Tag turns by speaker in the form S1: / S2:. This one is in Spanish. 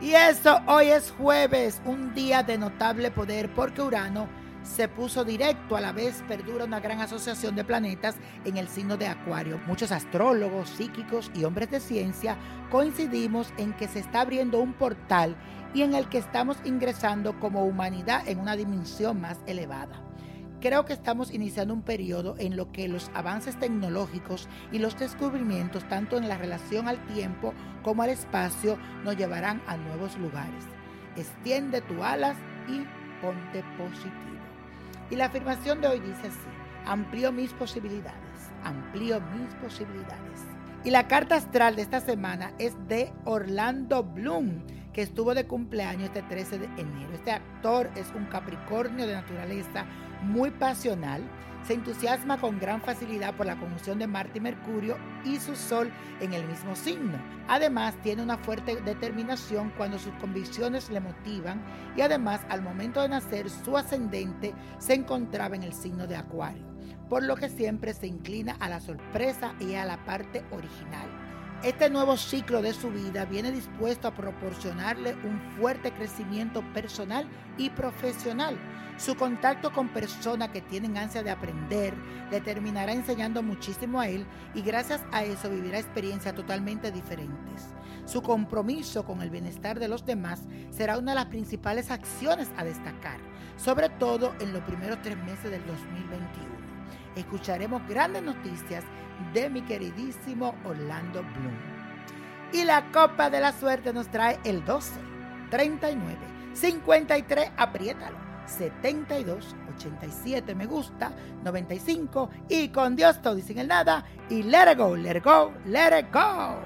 S1: Y eso, hoy es jueves, un día de notable poder porque Urano se puso directo a la vez perdura una gran asociación de planetas en el signo de Acuario. Muchos astrólogos, psíquicos y hombres de ciencia coincidimos en que se está abriendo un portal y en el que estamos ingresando como humanidad en una dimensión más elevada. Creo que estamos iniciando un periodo en lo que los avances tecnológicos y los descubrimientos, tanto en la relación al tiempo como al espacio, nos llevarán a nuevos lugares. Extiende tus alas y ponte positivo. Y la afirmación de hoy dice así, amplío mis posibilidades, amplío mis posibilidades. Y la carta astral de esta semana es de Orlando Bloom, que estuvo de cumpleaños este 13 de enero. Este actor es un Capricornio de naturaleza muy pasional, se entusiasma con gran facilidad por la conjunción de Marte y Mercurio y su Sol en el mismo signo. Además, tiene una fuerte determinación cuando sus convicciones le motivan y además al momento de nacer su ascendente se encontraba en el signo de Acuario, por lo que siempre se inclina a la sorpresa y a la parte original. Este nuevo ciclo de su vida viene dispuesto a proporcionarle un fuerte crecimiento personal y profesional. Su contacto con personas que tienen ansia de aprender le terminará enseñando muchísimo a él y gracias a eso vivirá experiencias totalmente diferentes. Su compromiso con el bienestar de los demás será una de las principales acciones a destacar, sobre todo en los primeros tres meses del 2021 escucharemos grandes noticias de mi queridísimo Orlando Bloom. Y la copa de la suerte nos trae el 12, 39, 53, apriétalo, 72, 87, me gusta, 95 y con Dios todo y sin el nada y let it go, let it go, let it go.